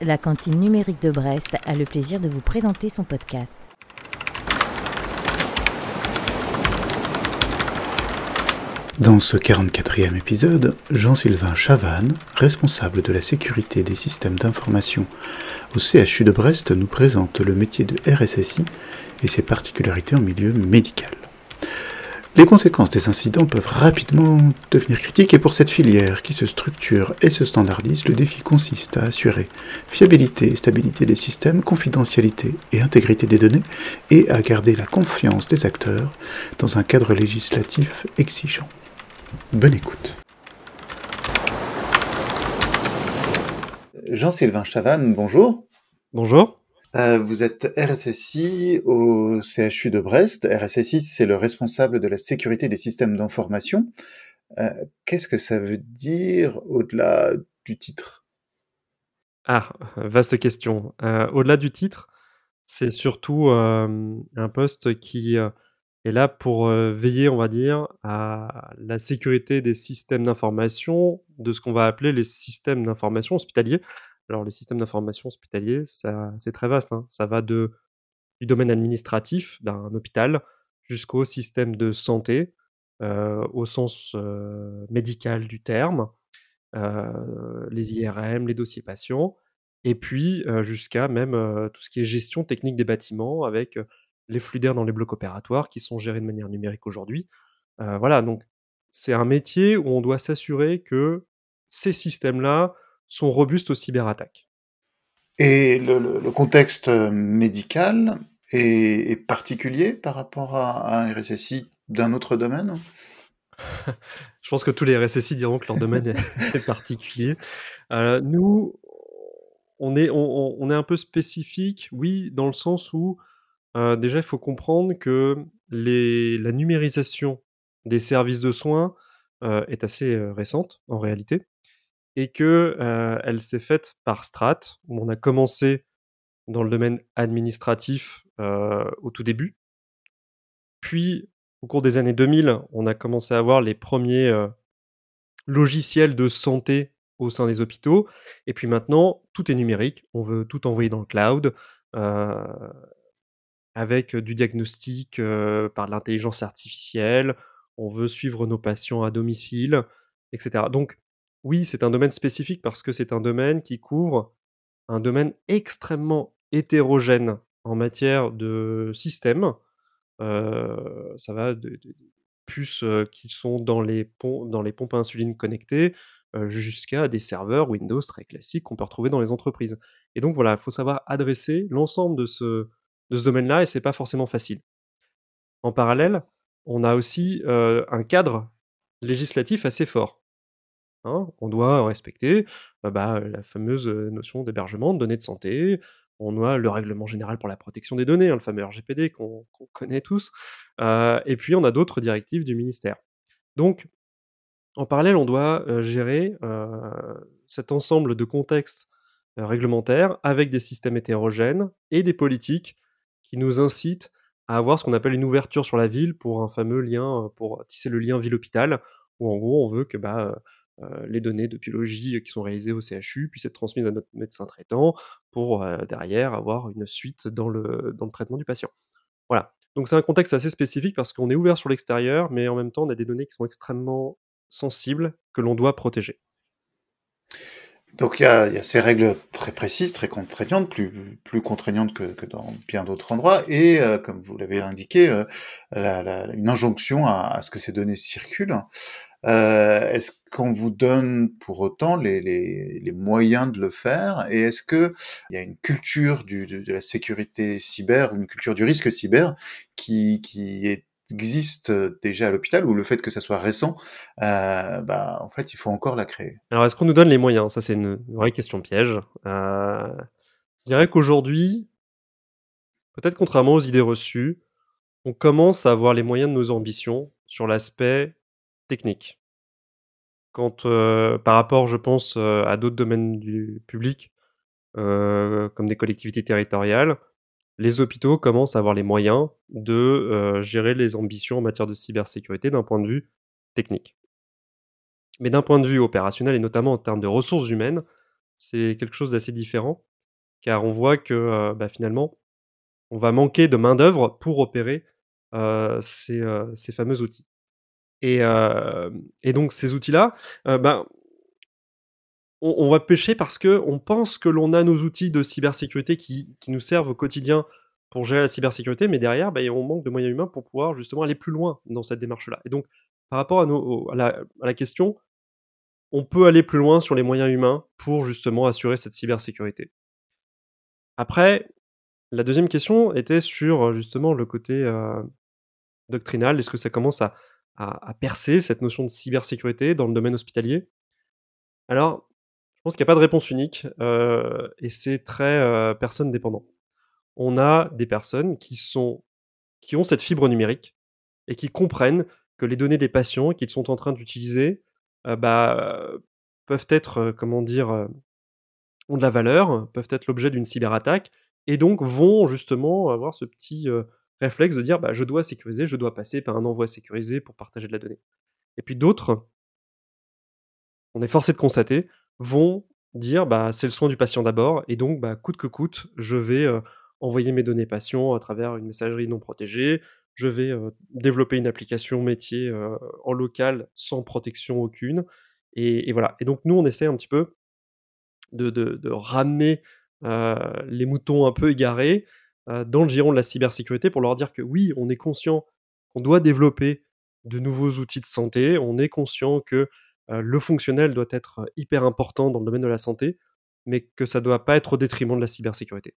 La cantine numérique de Brest, a le plaisir de vous présenter son podcast. Dans ce 44e épisode, Jean-Sylvain Chavannes, responsable de la sécurité des systèmes d'information au CHU de Brest, nous présente le métier de RSSI et ses particularités en milieu médical. Les conséquences des incidents peuvent rapidement devenir critiques et pour cette filière qui se structure et se standardise, le défi consiste à assurer fiabilité et stabilité des systèmes, confidentialité et intégrité des données et à garder la confiance des acteurs dans un cadre législatif exigeant. Bonne écoute. Jean-Sylvain Chavannes, bonjour. Bonjour. Euh, vous êtes RSSI au CHU de Brest. RSSI, c'est le responsable de la sécurité des systèmes d'information. Euh, qu'est-ce que ça veut dire au-delà du titre? Ah, vaste question. Euh, au-delà du titre, c'est surtout un poste qui est là pour veiller, on va dire, à la sécurité des systèmes d'information, de ce qu'on va appeler les systèmes d'information hospitaliers. Alors, les systèmes d'information hospitaliers, c'est très vaste. Hein. Ça va du domaine administratif d'un hôpital jusqu'au système de santé, euh, au sens euh, médical du terme, euh, les IRM, les dossiers patients, et puis jusqu'à même tout ce qui est gestion technique des bâtiments avec les flux d'air dans les blocs opératoires qui sont gérés de manière numérique aujourd'hui. voilà, donc c'est un métier où on doit s'assurer que ces systèmes-là sont robustes aux cyberattaques. Et le, contexte euh, médical est, particulier par rapport à, un RSSI d'un autre domaine? Je pense que tous les RSSI diront que leur domaine est, particulier. Euh, nous, on est, on, est un peu spécifique, oui, dans le sens où euh, déjà il faut comprendre que les, la numérisation des services de soins est assez récente en réalité et que elle s'est faite par strates, on a commencé dans le domaine administratif au tout début. Puis, au cours des années 2000, on a commencé à avoir les premiers logiciels de santé au sein des hôpitaux. Et puis maintenant, tout est numérique. On veut tout envoyer dans le cloud. avec du diagnostic par l'intelligence artificielle, on veut suivre nos patients à domicile, etc. Donc, oui, c'est un domaine spécifique parce que c'est un domaine qui couvre un domaine extrêmement hétérogène en matière de système. Euh, ça va de, puces euh, qui sont dans les, pompes à insuline connectées euh, jusqu'à des serveurs Windows très classiques qu'on peut retrouver dans les entreprises. Et donc voilà, il faut savoir adresser l'ensemble de ce, de ce domaine-là et c'est pas forcément facile. En parallèle, on a aussi un cadre législatif assez fort. Hein, on doit respecter bah, bah, la fameuse notion d'hébergement de données de santé. On a le règlement général pour la protection des données, hein, le fameux RGPD qu'on connaît tous. et puis on a d'autres directives du ministère. Donc, en parallèle, on doit gérer cet ensemble de contextes réglementaires avec des systèmes hétérogènes et des politiques qui nous incitent à avoir ce qu'on appelle une ouverture sur la ville pour un fameux lien, pour tisser le lien ville-hôpital, où en gros on veut que bah, les données de biologie qui sont réalisées au CHU puissent être transmises à notre médecin traitant pour euh, derrière avoir une suite dans le, dans le traitement du patient. Voilà. Donc c'est un contexte assez spécifique parce qu'on est ouvert sur l'extérieur, mais en même temps on a des données qui sont extrêmement sensibles que l'on doit protéger. Donc il y, a, ces règles très précises, très contraignantes, plus, plus contraignantes que, dans bien d'autres endroits, et euh, comme vous l'avez indiqué, une injonction à, ce que ces données circulent. Euh, est-ce qu'on vous donne pour autant les, moyens de le faire? Et est-ce que il y a une culture de, la sécurité cyber une culture du risque cyber qui, existe déjà à l'hôpital ou le fait que ça soit récent, euh, bah, en fait, il faut encore la créer? Alors, est-ce qu'on nous donne les moyens? Ça, c'est une vraie question piège. Euh, je dirais qu'aujourd'hui, peut-être contrairement aux idées reçues, on commence à avoir les moyens de nos ambitions sur l'aspect technique. Quand, euh, par rapport, je pense, euh, à d'autres domaines du public, euh, comme des collectivités territoriales, les hôpitaux commencent à avoir les moyens de gérer les ambitions en matière de cybersécurité d'un point de vue technique. Mais d'un point de vue opérationnel et notamment en termes de ressources humaines, c'est quelque chose d'assez différent, car on voit que, bah, finalement, on va manquer de main-d'œuvre pour opérer, ces fameux outils et hem et donc ces outils-là, heu, ben on on va pêcher parce qu'on pense que l'on a nos outils de cybersécurité qui qui nous servent au quotidien pour gérer la cybersécurité, mais derrière, beh, on manque de moyens humains pour pouvoir justement aller plus loin dans cette démarche-là et donc par rapport à nos à la question, on peut aller plus loin sur les moyens humains pour justement assurer cette cybersécurité. Après, la deuxième question était sur, justement le côté, doctrinal. Est-ce que ça commence à à percer cette notion de cybersécurité dans le domaine hospitalier? Alors, je pense qu'il y a pas de réponse unique, heu et c'est très, heu, personne dépendant. On a des personnes qui sont qui ont cette fibre numérique et qui comprennent que les données des patients qu'ils sont en train d'utiliser, heu, bah, peuvent être, comment dire, ont de la valeur, peuvent être l'objet d'une cyberattaque et donc vont justement avoir ce petit, réflexe de dire: «Bah, je dois sécuriser, je dois passer par un envoi sécurisé pour partager de la donnée» et puis d'autres on est forcé de constater, vont dire: «Bah, c'est le soin du patient d'abord et donc bah, coûte que coûte, je vais, heu, envoyer mes données patients à travers une messagerie non protégée. Je vais, heu, développer une application métier, heu, en local sans protection aucune» et voilà et donc nous, on essaie un petit peu de ramener, les moutons un peu égarés, dans le giron de la cybersécurité pour leur dire que oui, on est conscient qu'on doit développer de nouveaux outils de santé. On est conscient que, heu, le fonctionnel doit être hyper important dans le domaine de la santé, mais que ça doit pas être au détriment de la cybersécurité.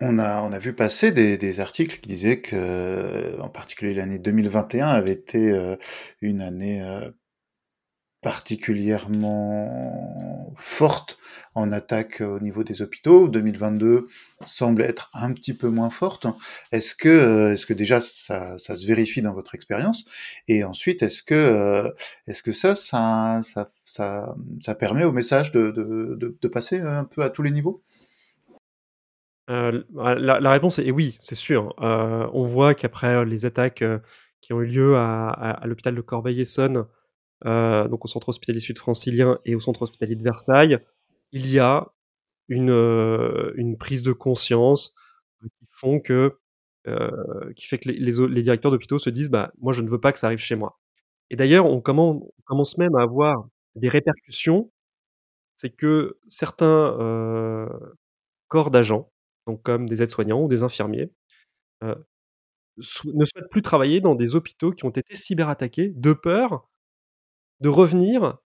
On a on a vu passer des des articles qui disaient que, en particulier l'année 2021 avait été, une année, particulièrement forte en attaque au niveau des hôpitaux. 2022 semble être un petit peu moins forte. Est-ce que, heu, est-ce que déjà ça ça se vérifie dans votre expérience? Et ensuite, est-ce que, heu, est-ce que ça ça ça ça, permet au message de de de passer un peu à tous les niveaux? Bah, la réponse est oui, c'est sûr. On voit qu'après, les attaques, qui ont eu lieu à à à l'hôpital de Corbeil-Essonnes, heu, donc au centre hospitalier sud francilien et au centre hospitalier de Versailles, il y a une, une prise de conscience, qui font que, heu, qui fait que les les directeurs d'hôpitaux se disent: «Bah, moi je ne veux pas que ça arrive chez moi» et d'ailleurs on commen on commence même à avoir des répercussions. C'est que certains, corps d'agents, donc comme des aides-soignants ou des infirmiers, ne souhaitent plus travailler dans des hôpitaux qui ont été cyberattaqués, de peur de revenir à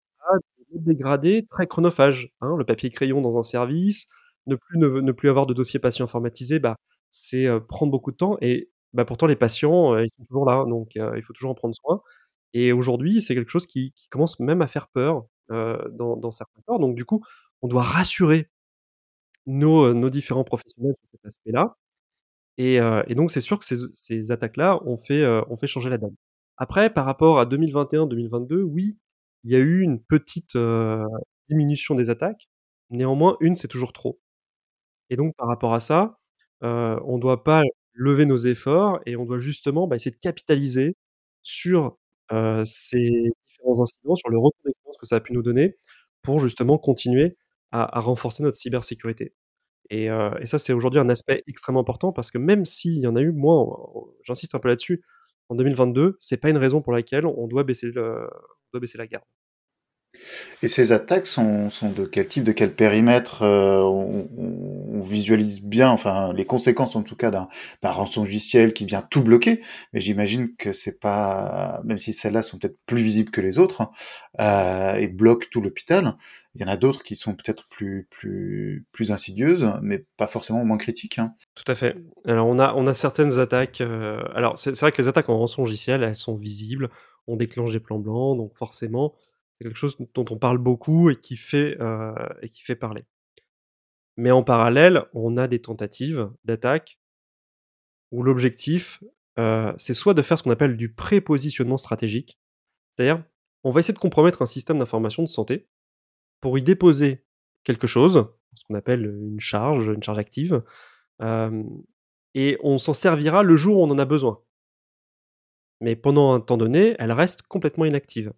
des dégradés très chronophages, hein. Le papier crayon dans un service, ne plus ne plus avoir de dossier patient informatisé, bah, c'est, heu, prendre beaucoup de temps et bah, pourtant les patients, heu, ils sont toujours là, donc heu, il faut toujours en prendre soin et aujourd'hui, c'est quelque chose qui commence même à faire peur, dans certains corps, donc du coup, on doit rassurer nos, nos différents professionnels sur cet aspect-là et et donc c'est sûr que ces ces attaques-là ont fait, ont fait changer la donne. Après par rapport à 2021-2022, oui, il y a eu une petite, heu, diminution des attaques. Néanmoins, 1, c'est toujours trop et donc par rapport à ça, heu, on doit pas lever nos efforts et on doit justement, bah, essayer de capitaliser sur, heu, ces différents incidents, sur le retour d'expérience que ça a pu nous donner pour justement continuer à renforcer notre cybersécurité et ça, c'est aujourd'hui un aspect extrêmement important parce que même s'il y en a eu moins, j'insiste un peu là-dessus, en 2022, c'est pas une raison pour laquelle on doit baisser on doit baisser la garde. Et ces attaques sont de quel type, de quel périmètre? Heu, on visualise bien, enfin, les conséquences en tout cas d'un d'un rançongiciel qui vient tout bloquer, mais j'imagine que c'est pas même si celles-là sont peut-être plus visibles que les autres, heu et bloquent tout l'hôpital, il y en a d'autres qui sont peut-être plus plus plus insidieuses, mais pas forcément moins critiques, hein? Tout à fait. Alors on a on a certaines attaques, heu, alors c'est vrai que les attaques en rançongiciel, elles sont visibles. On déclenche des plans blancs, donc forcément, quelque chose dont on parle beaucoup et qui fait, heu et qui fait parler. Mais en parallèle, on a des tentatives d'attaque où l'objectif, heu, c'est soit de faire ce qu'on appelle du prépositionnement stratégique. C'est-à-dire, on va essayer de compromettre un système d'information de santé pour y déposer quelque chose, ce qu'on appelle, une charge, une charge active, hem et on s'en servira le jour où on en a besoin. Mais pendant un temps donné, elle reste complètement inactive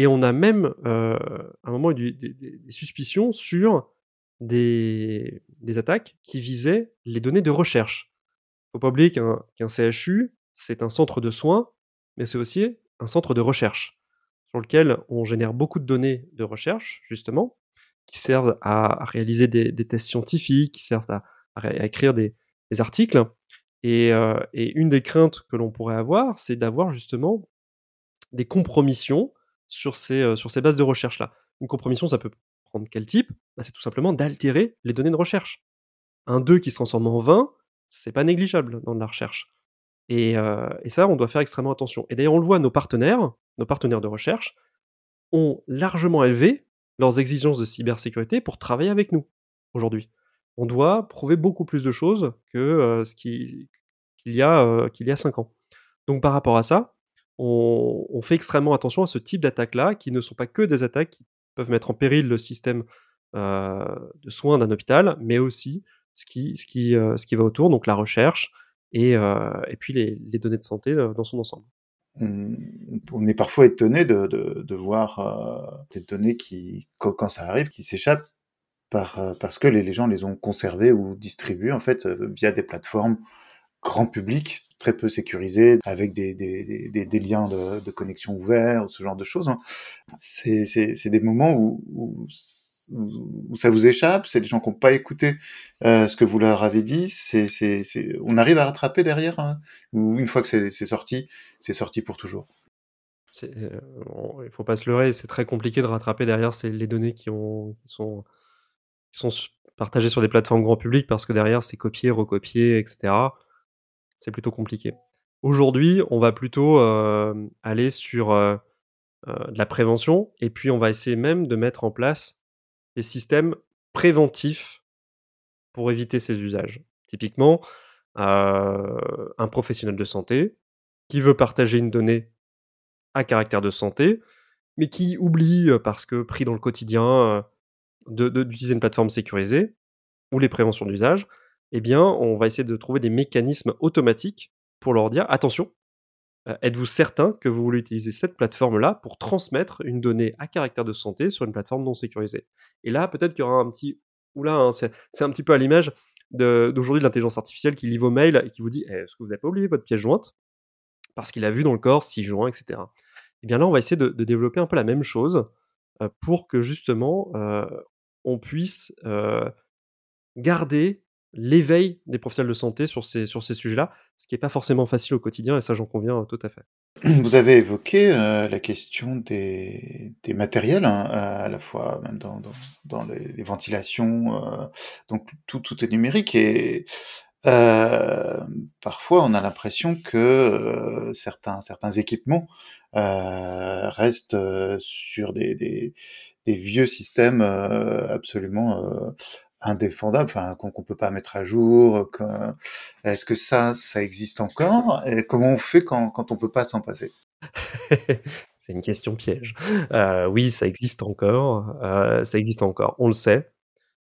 Et on a même, à un moment, eu des, suspicions sur des, attaques qui visaient les données de recherche. Il ne faut pas oublier qu'un CHU, c'est un centre de soins, mais c'est aussi un centre de recherche sur lequel on génère beaucoup de données de recherche, justement, qui servent à, réaliser des, tests scientifiques, qui servent à, écrire des, articles. Et, une des craintes que l'on pourrait avoir, c'est d'avoir justement des compromissions sur ces, sur ces bases de recherche-là. Une compromission, ça peut prendre quel type? Bah, C'est tout simplement d'altérer les données de recherche. Un 2 qui se transforme en 20, c'est pas négligeable dans la recherche. Et, ça, on doit faire extrêmement attention. Et d'ailleurs, on le voit, nos partenaires, nos partenaires de recherche, ont largement élevé leurs exigences de cybersécurité pour travailler avec nous aujourd'hui. On doit prouver beaucoup plus de choses que ce qu'il y, a, qu'il y a 5 ans. Donc par rapport à ça, on, fait extrêmement attention à ce type d'attaques-là, qui ne sont pas que des attaques qui peuvent mettre en péril le système de soins d'un hôpital, mais aussi ce qui, qui va autour, donc la recherche, et, et puis les, données de santé dans son ensemble. On est parfois étonné de, voir des données qui, quand ça arrive, qui s'échappent par, parce que les, les, gens les ont conservées ou distribuées en fait via des plateformes grand public, très peu sécurisées, avec des, des, des, des liens de, de, connexion ouverts, ce genre de choses. Hein. C'est des moments où, où ça vous échappe, c'est des gens qui n'ont pas écouté euh, ce que vous leur avez dit, c'est, on arrive à rattraper derrière, hein, ou une fois que c'est, c'est sorti, c'est sorti pour toujours. C'est, euh, il faut pas se leurrer, c'est très compliqué de rattraper derrière c'est les données qui, ont, qui sont, qui sont partagées sur des plateformes grand public parce que derrière c'est copié, recopié, etc. C'est plutôt compliqué. Aujourd'hui, on va plutôt euh, aller sur euh, de la prévention et puis on va essayer même de mettre en place des systèmes préventifs pour éviter ces usages. Typiquement, un professionnel de santé qui veut partager une donnée à caractère de santé, mais qui oublie, parce que pris dans le quotidien, d'utiliser une plateforme sécurisée ou les préventions d'usage, eh bien, on va essayer de trouver des mécanismes automatiques pour leur dire attention, euh, êtes-vous certain que vous voulez utiliser cette plateforme-là pour transmettre une donnée à caractère de santé sur une plateforme non sécurisée? Et là, peut-être qu'il y aura un petit... Oula, hein, c'est un petit peu à l'image d'aujourd'hui de, l'intelligence artificielle qui lit vos mails et qui vous dit eh, Est-ce que vous n'avez pas oublié votre pièce jointe? Parce qu'il a vu dans le corps 6 joints, etc. Et eh bien là, on va essayer de, développer un peu la même chose euh, pour que justement euh, on puisse garder l'éveil des professionnels de santé sur ces, sur ces sujets-là, ce qui n'est pas forcément facile au quotidien, et ça j'en conviens tout à fait. Vous avez évoqué euh, la question des, des matériels, hein, à la fois même dans, dans, les, ventilations, euh, donc tout, tout est numérique, et euh, parfois on a l'impression que certains, certains équipements restent sur des, des, vieux systèmes absolument indéfendable, enfin qu'on ne peut pas mettre à jour. Est-ce que ça, ça existe encore? Et comment on fait quand, quand on peut pas s'en passer? C'est une question piège. Euh, oui, ça existe encore. Euh, ça existe encore. On le sait.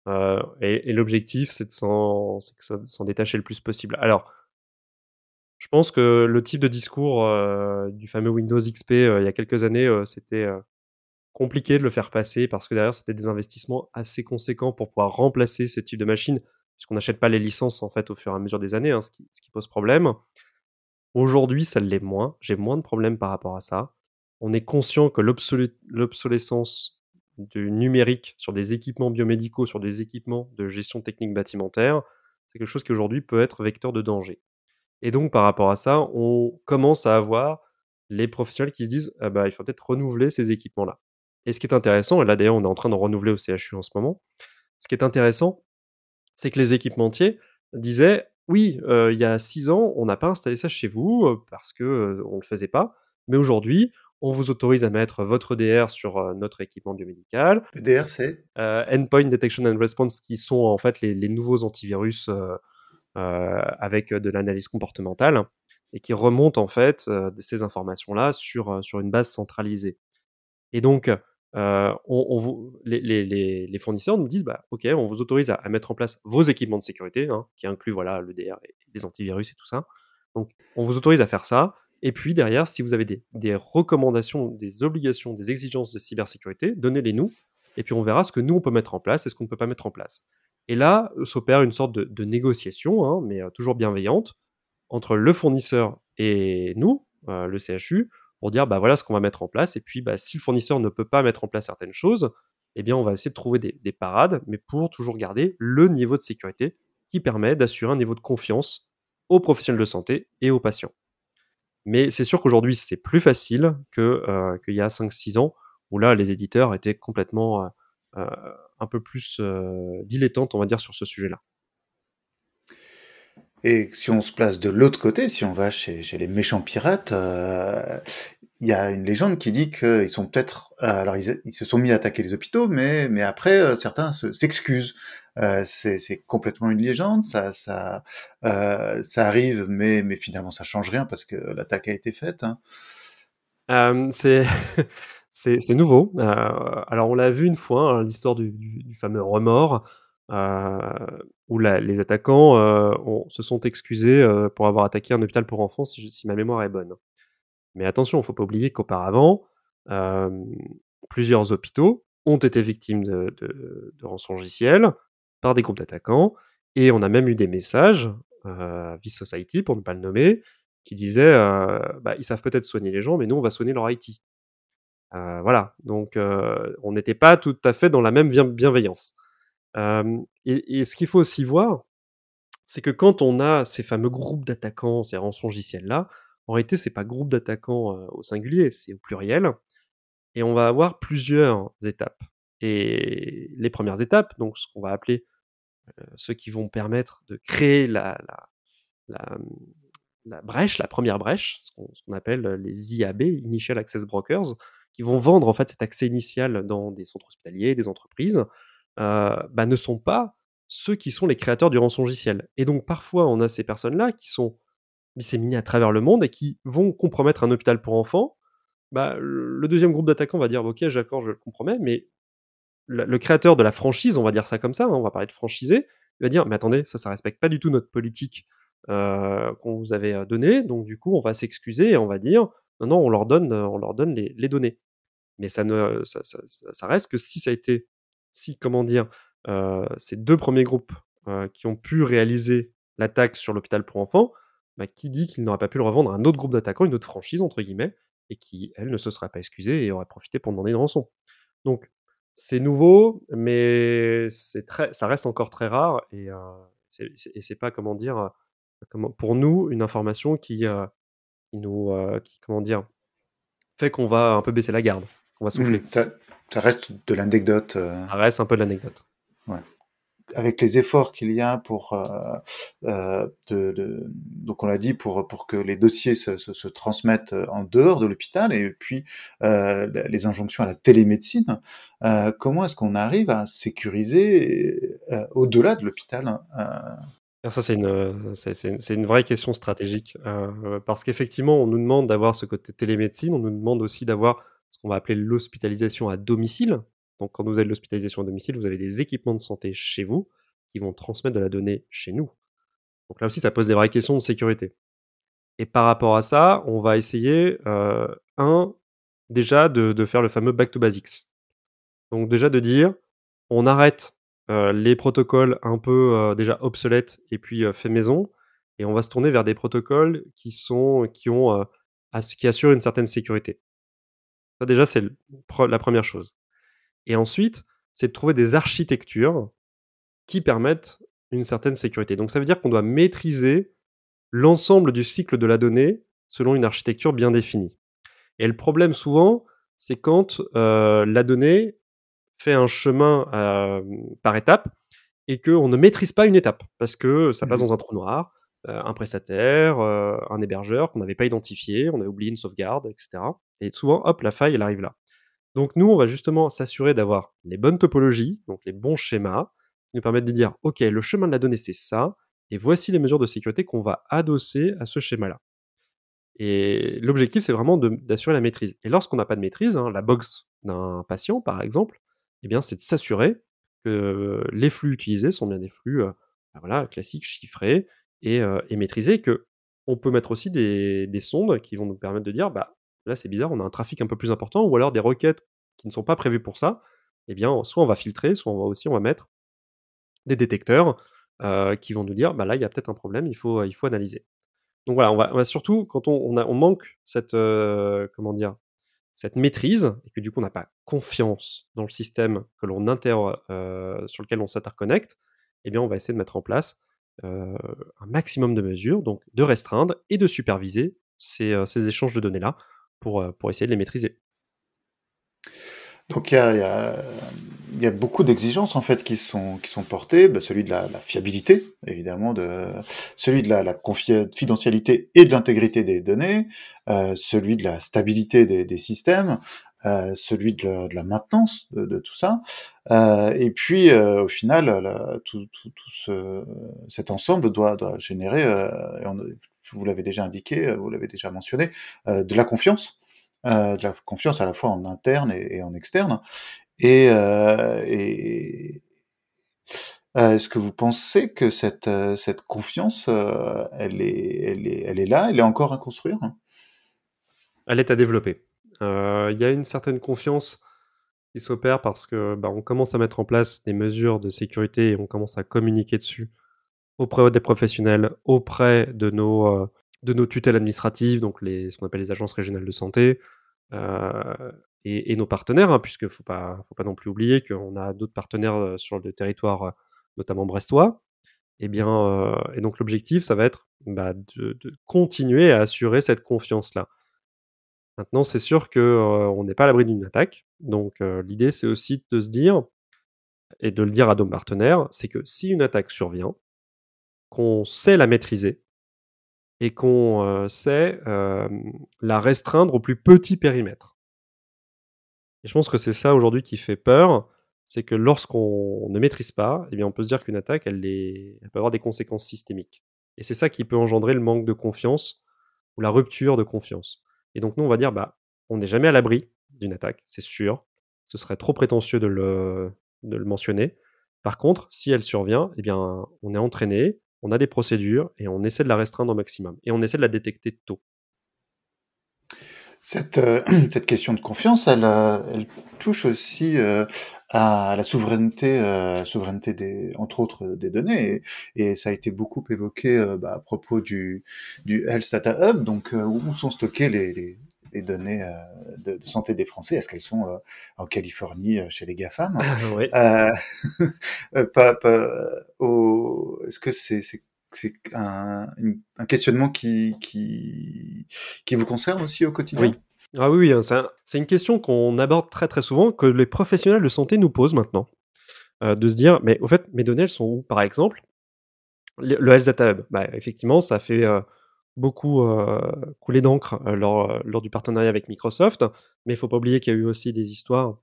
Euh, et, l'objectif, c'est de s'en détacher le plus possible. Alors, je pense que le type de discours du fameux Windows XP il y a quelques années, c'était compliqué de le faire passer parce que derrière, c'était des investissements assez conséquents pour pouvoir remplacer ce type de machine, puisqu'on n'achète pas les licences en fait au fur et à mesure des années, hein, ce, qui, pose problème. Aujourd'hui, ça l'est moins. J'ai moins de problèmes par rapport à ça. On est conscient que l'obsolescence du numérique sur des équipements biomédicaux, sur des équipements de gestion technique bâtimentaire, c'est quelque chose qui aujourd'hui peut être vecteur de danger. Et donc, par rapport à ça, on commence à avoir les professionnels qui se disent ah bah, il faut peut-être renouveler ces équipements-là. Et ce qui est intéressant, et là d'ailleurs on est en train de renouveler au CHU en ce moment, ce qui est intéressant, c'est que les équipementiers disaient oui, euh, il y a six ans, on n'a pas installé ça chez vous euh, parce que euh, on ne le faisait pas, mais aujourd'hui, on vous autorise à mettre votre DR sur notre équipement biomédical. Le DR, c'est? Endpoint Detection and Response, qui sont en fait les, nouveaux antivirus avec de l'analyse comportementale et qui remontent en fait ces informations-là sur, sur une base centralisée. Et donc, on, les, fournisseurs nous disent bah, OK, on vous autorise à, mettre en place vos équipements de sécurité, hein, qui incluent voilà, le DR et les antivirus et tout ça. Donc, on vous autorise à faire ça, Et puis derrière, si vous avez des, des recommandations, des obligations, des exigences de cybersécurité, donnez-les nous. Et puis on verra ce que nous, on peut mettre en place et ce qu'on ne peut pas mettre en place. Et là, s'opère une sorte de, négociation, hein, mais toujours bienveillante, entre le fournisseur et nous, le CHU, pour dire bah voilà ce qu'on va mettre en place. Et puis bah, si le fournisseur ne peut pas mettre en place certaines choses, eh bien on va essayer de trouver des, parades, mais pour toujours garder le niveau de sécurité qui permet d'assurer un niveau de confiance aux professionnels de santé et aux patients. Mais c'est sûr qu'aujourd'hui c'est plus facile que qu'il y a 5-6 ans où là les éditeurs étaient complètement un peu plus dilettantes, on va dire, sur ce sujet-là. Et si on se place de l'autre côté, si on va chez, les méchants pirates, euh, il y a une légende qui dit qu'ils sont peut-être, euh, alors ils, se sont mis à attaquer les hôpitaux, mais mais après euh, certains s'excusent. Euh, c'est complètement une légende, ça ça euh, ça arrive, mais mais finalement ça change rien parce que l'attaque a été faite. Hein. c'est c'est nouveau. alors on l'a vu une fois, hein, l'histoire du, du, du, fameux remords. Euh, où les attaquants euh, se sont excusés euh, pour avoir attaqué un hôpital pour enfants, si, ma mémoire est bonne. Mais attention, il ne faut pas oublier qu'auparavant, plusieurs hôpitaux ont été victimes de, de, de par des groupes d'attaquants, et on a même eu des messages, euh, Society pour ne pas le nommer, qui disaient bah, ils savent peut-être soigner les gens, mais nous on va soigner leur IT. voilà, donc on n'était pas tout à fait dans la même bienveillance et, ce qu'il faut aussi voir, c'est que quand on a ces fameux groupes d'attaquants, ces rançongiciels-là, en réalité, c'est pas groupe d'attaquants au singulier, c'est au pluriel. Et on va avoir plusieurs étapes. Et les premières étapes, donc ce qu'on va appeler ceux qui vont permettre de créer la, la, brèche, la première brèche, ce qu'on appelle les IAB, Initial Access Brokers, qui vont vendre en fait cet accès initial dans des centres hospitaliers, des entreprises, bah, ne sont pas ceux qui sont les créateurs du rançongiciel. Et donc parfois, on a ces personnes-là qui sont disséminées à travers le monde et qui vont compromettre un hôpital pour enfants. Bah, le deuxième groupe d'attaquants va dire ok, d'accord, je le compromets, mais le, créateur de la franchise, on va dire ça comme ça, hein, on va parler de franchisé, il va dire mais attendez, ça, ça respecte pas du tout notre politique euh, qu'on vous avait euh, donnée, donc du coup, on va s'excuser et on va dire non, non, on leur donne, on leur donne les, les données. Mais ça ne, ça, ça, reste que si ça a été si, comment dire, ces deux premiers groupes qui ont pu réaliser l'attaque sur l'hôpital pour enfants, bah, qui dit qu'il n'aurait pas pu le revendre à un autre groupe d'attaquants, une autre franchise, entre guillemets, et qui, elle, ne se serait pas excusée et aurait profité pour demander une rançon. Donc, c'est nouveau, mais c'est très, ça reste encore très rare, et, c'est pas, comment dire, comment, pour nous, une information qui, nous, qui, comment dire, fait qu'on va un peu baisser la garde, qu'on va mmh, souffler. Ça reste de l'anecdote. Euh. Ça reste un peu de l'anecdote. Ouais. Avec les efforts qu'il y a pour, euh, euh, donc on l'a dit pour pour que les dossiers se, se, transmettent en dehors de l'hôpital et puis euh, les injonctions à la télémédecine. Euh, comment est-ce qu'on arrive à sécuriser euh, au-delà de l'hôpital hein, ça, c'est une, c'est, une vraie question stratégique. Euh, parce qu'effectivement, on nous demande d'avoir ce côté télémédecine, on nous demande aussi d'avoir ce qu'on va appeler l'hospitalisation à domicile. Donc quand vous avez l'hospitalisation à domicile, vous avez des équipements de santé chez vous qui vont transmettre de la donnée chez nous. Donc là aussi, ça pose des vraies questions de sécurité. Et par rapport à ça, on va essayer, euh, un, déjà de, faire le fameux back to basics. Donc déjà de dire, on arrête euh, les protocoles un peu euh, déjà obsolètes et puis fait maison, et on va se tourner vers des protocoles qui sont qui ont qui assurent une certaine sécurité. Ça déjà, c'est la première chose. Et ensuite, c'est de trouver des architectures qui permettent une certaine sécurité. Donc ça veut dire qu'on doit maîtriser l'ensemble du cycle de la donnée selon une architecture bien définie. Et le problème souvent, c'est quand euh, la donnée fait un chemin euh, par étape et qu'on ne maîtrise pas une étape parce que ça passe mmh dans un trou noir, euh, un prestataire, un hébergeur qu'on n'avait pas identifié, on avait oublié une sauvegarde, etc. Et souvent, hop, la faille, elle arrive là. Donc nous, on va justement s'assurer d'avoir les bonnes topologies, donc les bons schémas, qui nous permettent de dire, OK, le chemin de la donnée, c'est ça, et voici les mesures de sécurité qu'on va adosser à ce schéma-là. Et l'objectif, c'est vraiment d'assurer la maîtrise. Et lorsqu'on n'a pas de maîtrise, hein, la box d'un patient, par exemple, eh bien, c'est de s'assurer que les flux utilisés sont bien des flux euh, bah voilà, classiques, chiffrés et, euh, et maîtrisés, que on peut mettre aussi des, sondes qui vont nous permettre de dire, bah, là c'est bizarre, on a un trafic un peu plus important, ou alors des requêtes qui ne sont pas prévues pour ça, eh bien, soit on va filtrer, soit on va aussi on mettre des détecteurs qui vont nous dire, bah là, il y a peut-être un problème, il faut, analyser. Donc voilà, on va, surtout, quand on, manque cette, comment dire, cette maîtrise, et que du coup on n'a pas confiance dans le système que l'on inter, sur lequel on s'interconnecte, eh bien on va essayer de mettre en place un maximum de mesures, donc de restreindre et de superviser ces, ces échanges de données-là pour, pour essayer de les maîtriser. Donc il y a, beaucoup d'exigences en fait qui sont qui sont portées, bah, celui de la, fiabilité évidemment, de celui de la, confidentialité et de l'intégrité des données, euh, celui de la stabilité des, systèmes, euh, celui de la, maintenance de, tout ça, euh, et puis euh, au final tout, tout, tout ce, cet ensemble doit, générer, euh, vous l'avez déjà indiqué, vous l'avez déjà mentionné, de la confiance. Euh, de la confiance à la fois en interne et, en externe. Et, euh, euh, est-ce que vous pensez que cette, cette confiance, elle, est, elle, est, elle est là, elle est encore à construire? Elle est à développer. Il y a une certaine confiance qui s'opère parce que bah, on commence à mettre en place des mesures de sécurité et on commence à communiquer dessus auprès des professionnels, auprès de nos, de nos tutelles administratives, donc ce qu'on appelle les agences régionales de santé, euh, et, nos partenaires, hein, puisque faut pas, faut pas non plus oublier qu'on a d'autres partenaires euh, sur le territoire, notamment brestois. Et eh bien, euh, et donc l'objectif, ça va être bah, de, continuer à assurer cette confiance-là. Maintenant, c'est sûr qu'on on n'est pas à l'abri d'une attaque. Donc, l'idée, c'est aussi de se dire, et de le dire à nos partenaires, c'est que si une attaque survient, qu'on sait la maîtriser, et qu'on sait la restreindre au plus petit périmètre. Et je pense que c'est ça aujourd'hui qui fait peur, c'est que lorsqu'on ne maîtrise pas, eh bien on peut se dire qu'une attaque, elle, elle peut avoir des conséquences systémiques. Et c'est ça qui peut engendrer le manque de confiance ou la rupture de confiance. Et donc nous, on va dire, bah, on n'est jamais à l'abri d'une attaque, c'est sûr. Ce serait trop prétentieux de le, mentionner. Par contre, si elle survient, eh bien, on est entraîné, on a des procédures et on essaie de la restreindre au maximum. Et on essaie de la détecter tôt. Cette, euh, cette question de confiance, elle, euh, elle touche aussi euh, à la souveraineté, souveraineté des, entre autres des données, et, ça a été beaucoup évoqué bah, à propos du, du Health Data Hub, donc où sont stockés les, les données euh, de, santé des Français? Est-ce qu'elles sont euh, en Californie euh, chez les GAFAM? Oui. Est-ce que c'est c'est un, questionnement qui, vous concerne aussi au quotidien? Oui. Ah oui, hein, c'est une question qu'on aborde très très souvent, que les professionnels de santé nous posent maintenant. de se dire, mais au fait, mes données, elles sont où? Par exemple, le, Health Data Hub, bah, effectivement, ça fait beaucoup euh, coulé d'encre euh, lors, euh, du partenariat avec Microsoft, mais il faut pas oublier qu'il y a eu aussi des histoires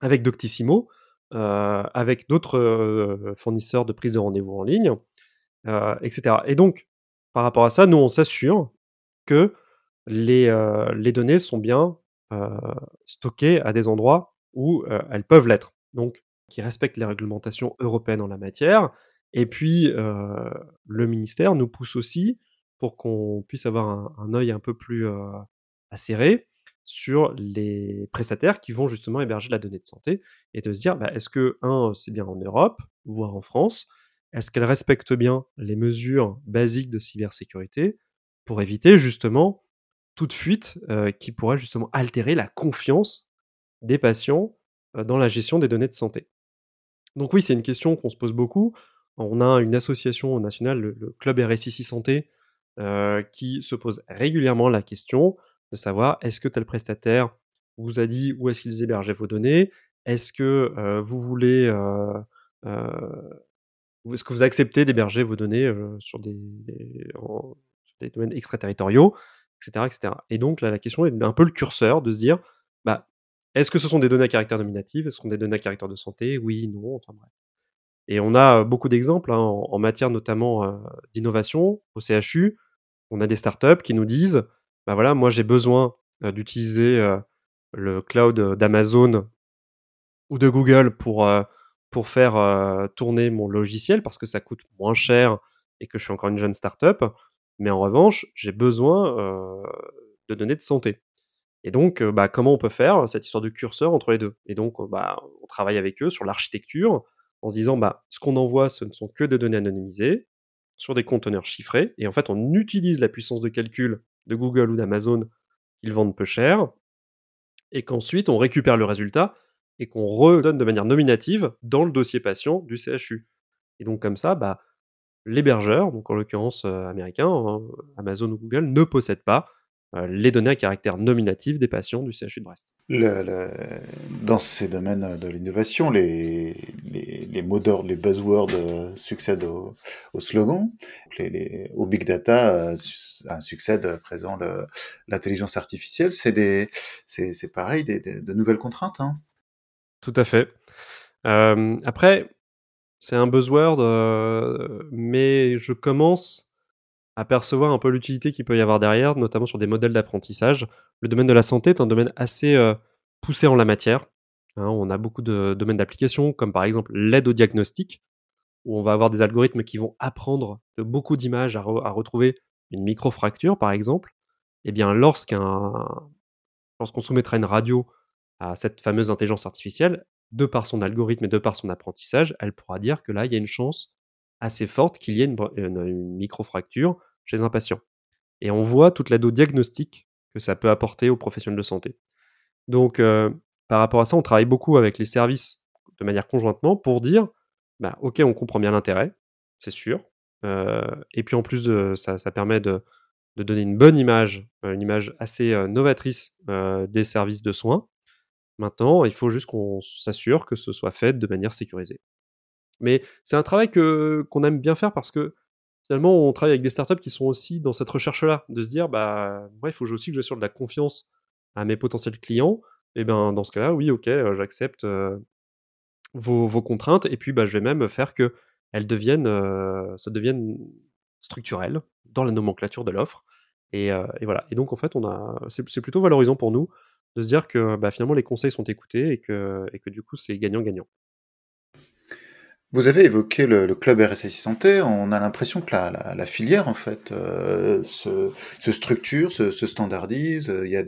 avec Doctissimo, avec d'autres fournisseurs de prise de rendez-vous en ligne, etc. Et donc, par rapport à ça, nous, on s'assure que les, les données sont bien stockées à des endroits où elles peuvent l'être. Donc, qui respectent les réglementations européennes en la matière. Et puis, le ministère nous pousse aussi pour qu'on puisse avoir un, un, œil un peu plus euh, acéré sur les prestataires qui vont justement héberger la donnée de santé et de se dire bah, est-ce que, un, c'est bien en Europe, voire en France Est-ce qu'elle respecte bien les mesures basiques de cybersécurité pour éviter justement toute fuite euh, qui pourrait justement altérer la confiance des patients euh, dans la gestion des données de santé? Donc, oui, c'est une question qu'on se pose beaucoup. On a une association nationale, le, Club RSIC Santé, euh, qui se pose régulièrement la question de savoir est-ce que tel prestataire vous a dit où est-ce qu'ils hébergeaient vos données? Est-ce que vous voulez est-ce que vous acceptez d'héberger vos données sur des, domaines extraterritoriaux, etc., etc. Et donc là, la question est un peu le curseur de se dire, bah, est-ce que ce sont des données à caractère nominatif? Est-ce sont des données à caractère de santé? Oui, non, enfin bref. Et on a beaucoup d'exemples hein, en, matière notamment d'innovation au CHU. On a des startups qui nous disent, bah voilà, moi j'ai besoin d'utiliser le cloud d'Amazon ou de Google pour, pour faire tourner mon logiciel parce que ça coûte moins cher et que je suis encore une jeune startup. mais en revanche, j'ai besoin de données de santé. Et donc, bah, comment on peut faire cette histoire de curseur entre les deux? Et donc, bah, on travaille avec eux sur l'architecture en se disant, bah, ce qu'on envoie, ce ne sont que des données anonymisées sur des conteneurs chiffrés. Et en fait, on utilise la puissance de calcul de Google ou d'Amazon qu'ils vendent peu cher. Et qu'ensuite, on récupère le résultat et qu'on redonne de manière nominative dans le dossier patient du CHU. Et donc, comme ça, bah, l'hébergeur, donc en l'occurrence américain, hein, Amazon ou Google, ne possède pas euh, les données à caractère nominatif des patients du CHU de Brest. dans ces domaines de l'innovation, les, mots d'ordre, les buzzwords euh, succèdent aux au slogans. Les, au big data euh, succède à présent l'intelligence artificielle. C'est c'est pareil, des, de nouvelles contraintes. Hein. Tout à fait. après, c'est un buzzword, mais je commence à percevoir un peu l'utilité qu'il peut y avoir derrière, notamment sur des modèles d'apprentissage. Le domaine de la santé est un domaine assez euh, poussé en la matière. Hein. on a beaucoup de domaines d'application, comme par exemple l'aide au diagnostic, où on va avoir des algorithmes qui vont apprendre de beaucoup d'images à, retrouver une microfracture, par exemple. Eh bien, lorsqu'on soumettra une radio à cette fameuse intelligence artificielle, de par son algorithme et de par son apprentissage, elle pourra dire que là, il y a une chance assez forte qu'il y ait une, microfracture chez un patient. Et on voit toute au diagnostic que ça peut apporter aux professionnels de santé. Donc, euh, par rapport à ça, on travaille beaucoup avec les services de manière conjointement pour dire, bah, ok, on comprend bien l'intérêt, c'est sûr. Euh, et puis en plus, ça, ça, permet de, de, donner une bonne image, euh, une image assez novatrice des services de soins. Maintenant, il faut juste qu'on s'assure que ce soit fait de manière sécurisée. Mais c'est un travail que qu'on aime bien faire parce que finalement, on travaille avec des startups qui sont aussi dans cette recherche-là, de se dire, bah, il faut aussi que j'assure de la confiance à mes potentiels clients. Et ben, dans ce cas-là, oui, ok, euh, j'accepte euh, vos, vos, contraintes, et puis bah, je vais même faire que elles deviennent, euh, ça devienne structurel dans la nomenclature de l'offre. Et, et, voilà. Et donc, en fait, on a, c'est plutôt valorisant pour nous de se dire que bah, finalement, les conseils sont écoutés et que, du coup, c'est gagnant-gagnant. Vous avez évoqué le, club RSSI Santé. On a l'impression que la, filière, en fait, euh, se, structure, se, se standardise. Il y a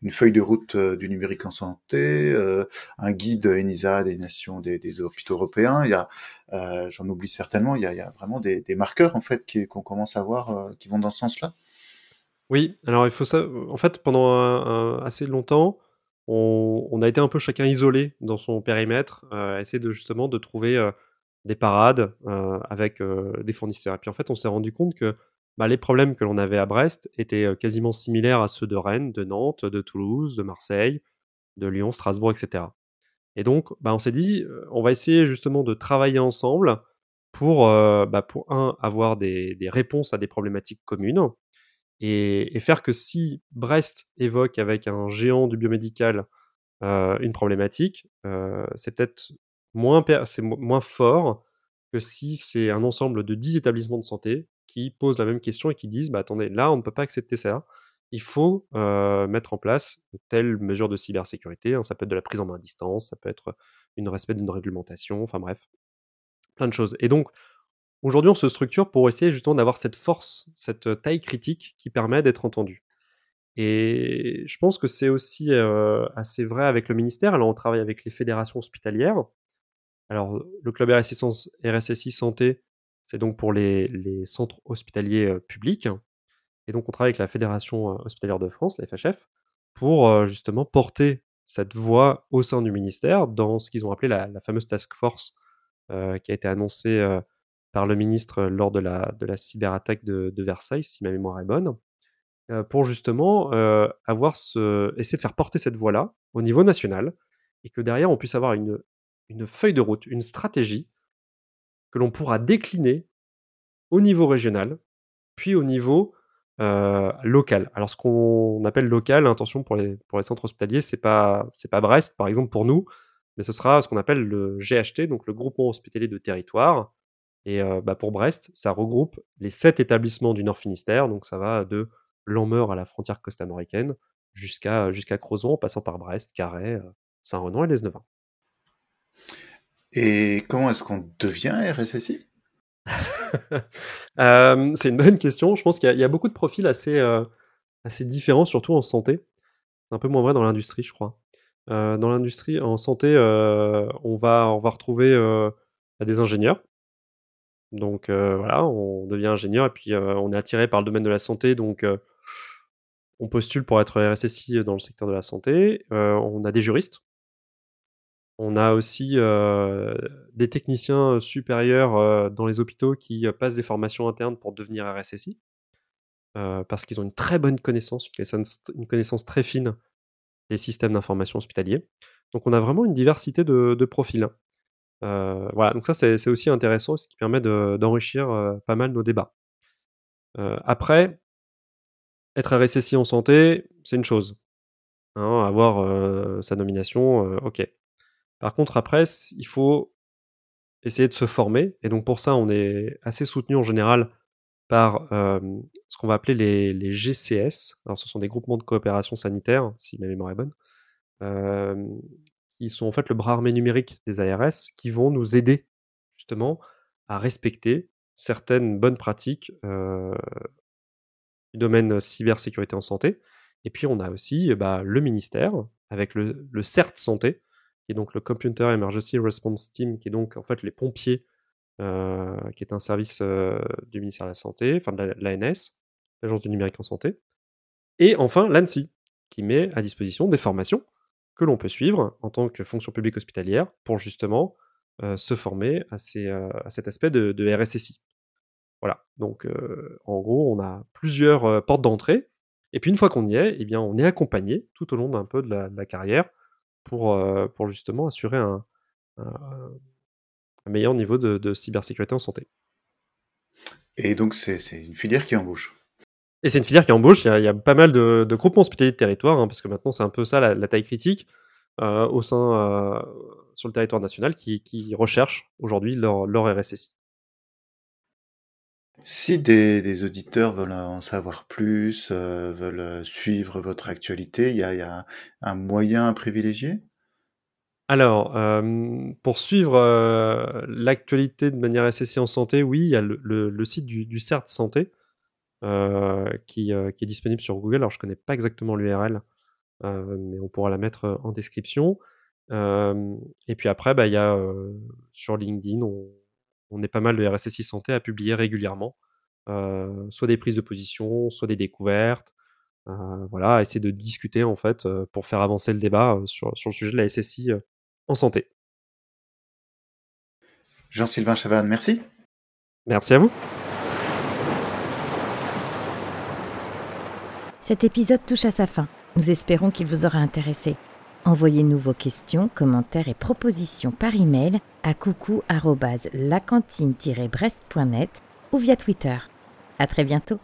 une feuille de route euh, du numérique en santé, euh, un guide ENISA des nations des, hôpitaux européens. Il y a, euh, j'en oublie certainement, il y a, vraiment des, marqueurs, en fait, qu'on commence à voir euh, qui vont dans ce sens-là. Oui, alors il faut ça. En fait, pendant assez longtemps, on, a été un peu chacun isolé dans son périmètre, euh, essayer de justement de trouver des parades avec des fournisseurs. Et puis en fait, on s'est rendu compte que bah, les problèmes que l'on avait à Brest étaient quasiment similaires à ceux de Rennes, de Nantes, de Toulouse, de Marseille, de Lyon, Strasbourg, etc. Et donc, bah, on s'est dit, on va essayer justement de travailler ensemble pour, bah, pour un, avoir des, des, réponses à des problématiques communes et, faire que si Brest évoque avec un géant du biomédical une problématique, c'est peut-être moins, c'est moins fort que si c'est un ensemble de 10 établissements de santé qui posent la même question et qui disent bah, attendez, là, on ne peut pas accepter ça. Il faut mettre en place telle mesure de cybersécurité. Hein. ça peut être de la prise en main à distance, ça peut être une respect d'une réglementation, enfin bref, plein de choses. Et donc, aujourd'hui, on se structure pour essayer justement d'avoir cette force, cette taille critique qui permet d'être entendu. Et je pense que c'est aussi assez vrai avec le ministère. Alors, on travaille avec les fédérations hospitalières alors, le club RSSI, Santé, c'est donc pour les, centres hospitaliers publics. Et donc, on travaille avec la Fédération hospitalière de France, la FHF, pour justement porter cette voix au sein du ministère dans ce qu'ils ont appelé la, fameuse task force qui a été annoncée par le ministre lors de la, de la cyberattaque de, de, Versailles, si ma mémoire est bonne, pour justement avoir ce, essayer de faire porter cette voix-là au niveau national et que derrière on puisse avoir une, une feuille de route, une stratégie que l'on pourra décliner au niveau régional, puis au niveau euh, local. Alors ce qu'on appelle local, attention pour les, pour les centres hospitaliers, c'est pas pas Brest par exemple pour nous, mais ce sera ce qu'on appelle le GHT, donc le groupement hospitalier de territoire. Et euh, bah, pour Brest, ça regroupe les sept établissements du Nord Finistère, donc ça va de Lanmeur à la frontière costamoricaine jusqu'à jusqu'à Crozon, en passant par Brest, Carhaix, euh, Saint-Renan et Les Neuvins. Et comment est-ce qu'on devient RSSI C'est une bonne question. Je pense qu'il y, a beaucoup de profils assez, assez différents, surtout en santé. C'est un peu moins vrai dans l'industrie, je crois. dans l'industrie, en santé, on, va, on va retrouver des ingénieurs. Donc voilà, on devient ingénieur et puis on est attiré par le domaine de la santé, donc on postule pour être RSSI dans le secteur de la santé. on a des juristes. On a aussi des techniciens supérieurs dans les hôpitaux qui passent des formations internes pour devenir RSSI. parce qu'ils ont une très bonne connaissance, une connaissance, très fine des systèmes d'information hospitaliers. Donc on a vraiment une diversité de profils. Euh, voilà, donc ça c'est aussi intéressant, ce qui permet d'enrichir euh, pas mal nos débats. Euh, après, être RSSI en santé, c'est une chose. Hein, avoir sa nomination, ok. Par contre, après, il faut essayer de se former, et donc pour ça, on est assez soutenu en général par ce qu'on va appeler les, les, GCS. Alors, ce sont des groupements de coopération sanitaire, si ma mémoire est bonne, qui sont en fait le bras armé numérique des ARS, qui vont nous aider justement à respecter certaines bonnes pratiques euh, du domaine cybersécurité en santé. Et puis on a aussi bah, le ministère avec le, CERT Santé, qui est donc le Computer Emergency Response Team, qui est donc en fait les pompiers, euh, qui est un service euh, du ministère de la Santé, enfin de l'ANS, l'Agence du numérique en santé. Et enfin l'ANSI, qui met à disposition des formations que l'on peut suivre en tant que fonction publique hospitalière pour justement euh, se former à, euh, à, cet aspect de, RSSI. Voilà, donc euh, en gros, on a plusieurs portes d'entrée, et puis une fois qu'on y est, eh bien, on est accompagné tout au long d'un peu de la, carrière pour, pour justement assurer un, meilleur niveau de, cybersécurité en santé. Et donc c'est une filière qui embauche et c'est une filière qui embauche. Il y a, pas mal de, groupements hospitaliers de territoire, hein, parce que maintenant c'est un peu ça la, taille critique euh, au sein euh, sur le territoire national qui, recherchent aujourd'hui leur, RSSI. Si des, auditeurs veulent en savoir plus, euh, veulent suivre votre actualité, il y a, un moyen privilégié? Alors, pour suivre l'actualité de manière RSSI en santé, oui, il y a le, site du, du CERT Santé, qui, euh, qui, est disponible sur Google. Alors je connais pas exactement l'URL, euh, mais on pourra la mettre en description. et puis après, bah, il y a sur LinkedIn, on, on, est pas mal de RSSI Santé à publier régulièrement, soit des prises de position, soit des découvertes. voilà, à essayer de discuter en fait pour faire avancer le débat sur, sur, le sujet de la SSI en santé. Jean-Sylvain Chavannes, merci. Merci à vous. Cet épisode touche à sa fin. Nous espérons qu'il vous aura intéressé. Envoyez-nous vos questions, commentaires et propositions par email à coucou@lacantine-brest.net ou via Twitter. À très bientôt.